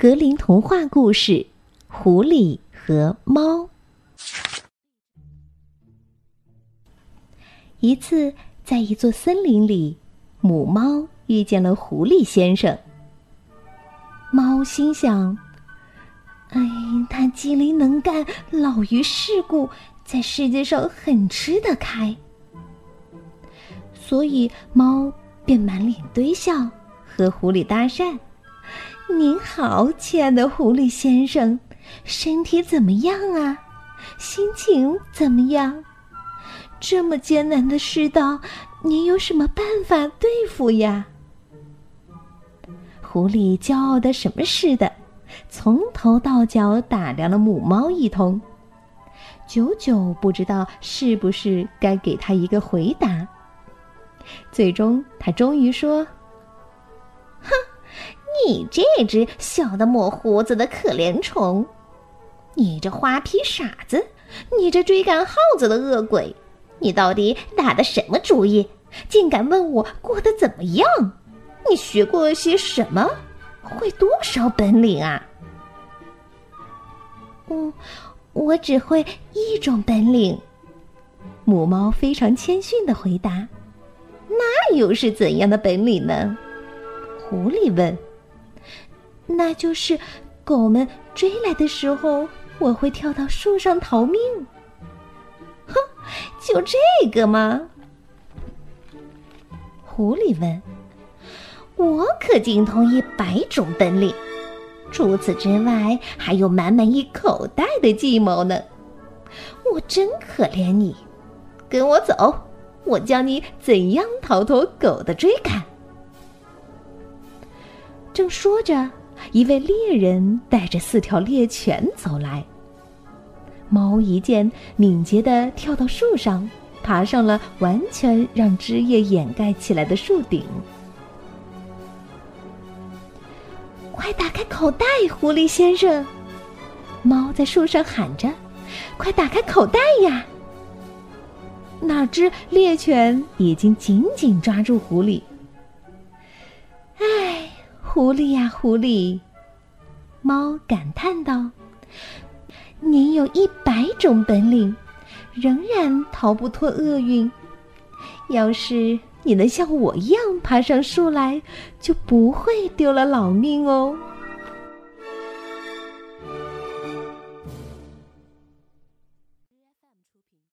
格林童话故事《狐狸和猫》。一次，在一座森林里，母猫遇见了狐狸先生。猫心想：“哎，他机灵能干，老于世故，在世界上很吃得开。”所以，猫便满脸堆笑，和狐狸搭讪。您好，亲爱的狐狸先生，身体怎么样啊？心情怎么样？这么艰难的世道，您有什么办法对付呀？狐狸骄傲的什么似的，从头到脚打量了母猫一通，久久不知道是不是该给他一个回答。最终，他终于说：“。”你这只小的抹胡子的可怜虫，你这花皮傻子，你这追赶耗子的恶鬼，你到底打的什么主意？竟敢问我过得怎么样？你学过些什么？会多少本领啊？嗯，我只会一种本领。母猫非常谦逊的回答：“那又是怎样的本领呢？”狐狸问。那就是狗们追来的时候，我会跳到树上逃命。哼，就这个吗？狐狸问。我可精通一百种本领，除此之外，还有满满一口袋的计谋呢。我真可怜你，跟我走，我教你怎样逃脱狗的追赶。正说着。一位猎人带着四条猎犬走来。猫一见，敏捷的跳到树上，爬上了完全让枝叶掩盖起来的树顶。快打开口袋，狐狸先生！猫在树上喊着：“快打开口袋呀！”哪知猎犬已经紧紧抓住狐狸。唉。狐狸呀，狐狸！猫感叹道：“您有一百种本领，仍然逃不脱厄运。要是你能像我一样爬上树来，就不会丢了老命哦。”